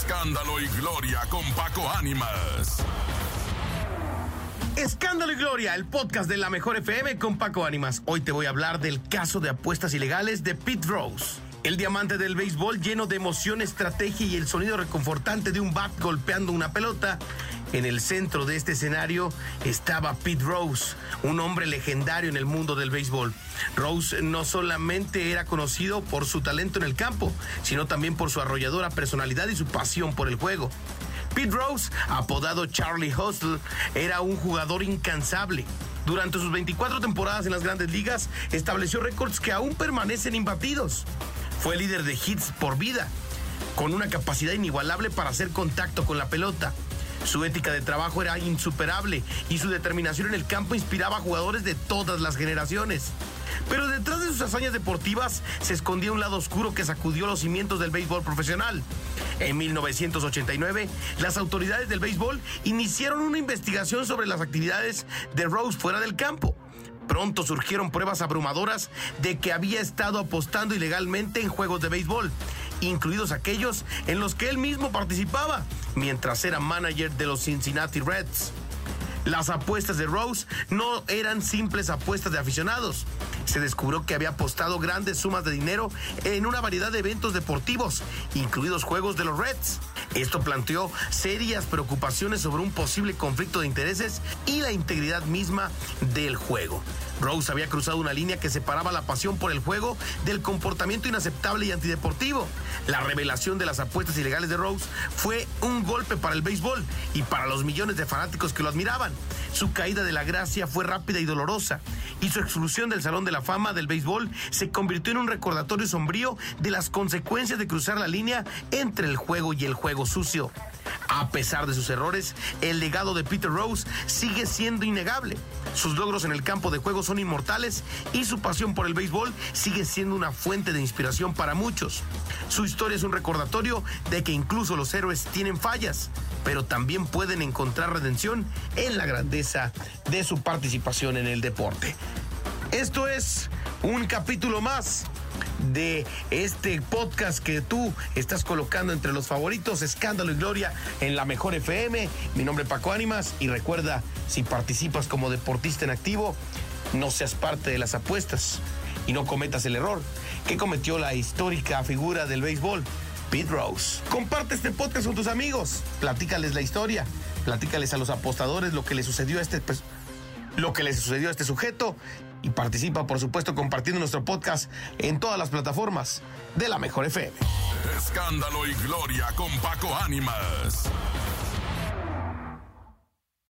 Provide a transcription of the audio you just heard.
Escándalo y Gloria con Paco Ánimas. Escándalo y Gloria, el podcast de la mejor FM con Paco Ánimas. Hoy te voy a hablar del caso de apuestas ilegales de Pete Rose. El diamante del béisbol lleno de emoción, estrategia y el sonido reconfortante de un bat golpeando una pelota. En el centro de este escenario estaba Pete Rose, un hombre legendario en el mundo del béisbol. Rose no solamente era conocido por su talento en el campo, sino también por su arrolladora personalidad y su pasión por el juego. Pete Rose, apodado Charlie Hustle, era un jugador incansable. Durante sus 24 temporadas en las grandes ligas, estableció récords que aún permanecen imbatidos. Fue líder de hits por vida, con una capacidad inigualable para hacer contacto con la pelota. Su ética de trabajo era insuperable y su determinación en el campo inspiraba a jugadores de todas las generaciones. Pero detrás de sus hazañas deportivas se escondía un lado oscuro que sacudió los cimientos del béisbol profesional. En 1989, las autoridades del béisbol iniciaron una investigación sobre las actividades de Rose fuera del campo. Pronto surgieron pruebas abrumadoras de que había estado apostando ilegalmente en juegos de béisbol, incluidos aquellos en los que él mismo participaba, mientras era manager de los Cincinnati Reds. Las apuestas de Rose no eran simples apuestas de aficionados. Se descubrió que había apostado grandes sumas de dinero en una variedad de eventos deportivos, incluidos juegos de los Reds. Esto planteó serias preocupaciones sobre un posible conflicto de intereses y la integridad misma del juego. Rose había cruzado una línea que separaba la pasión por el juego del comportamiento inaceptable y antideportivo. La revelación de las apuestas ilegales de Rose fue un golpe para el béisbol y para los millones de fanáticos que lo admiraban. Su caída de la gracia fue rápida y dolorosa, y su exclusión del Salón de la Fama del béisbol se convirtió en un recordatorio sombrío de las consecuencias de cruzar la línea entre el juego y el juego sucio. A pesar de sus errores, el legado de Peter Rose sigue siendo innegable. Sus logros en el campo de juego son inmortales y su pasión por el béisbol sigue siendo una fuente de inspiración para muchos. Su historia es un recordatorio de que incluso los héroes tienen fallas, pero también pueden encontrar redención en la grandeza de su participación en el deporte. Esto es un capítulo más de este podcast que tú estás colocando entre los favoritos, Escándalo y Gloria en la Mejor FM. Mi nombre es Paco Ánimas y recuerda, si participas como deportista en activo, no seas parte de las apuestas y no cometas el error que cometió la histórica figura del béisbol, Pete Rose. Comparte este podcast con tus amigos, platícales la historia, platícales a los apostadores lo que le sucedió a este lo que le sucedió a este sujeto y participa, por supuesto, compartiendo nuestro podcast en todas las plataformas de la Mejor FM. Escándalo y Gloria con Paco Ánimas.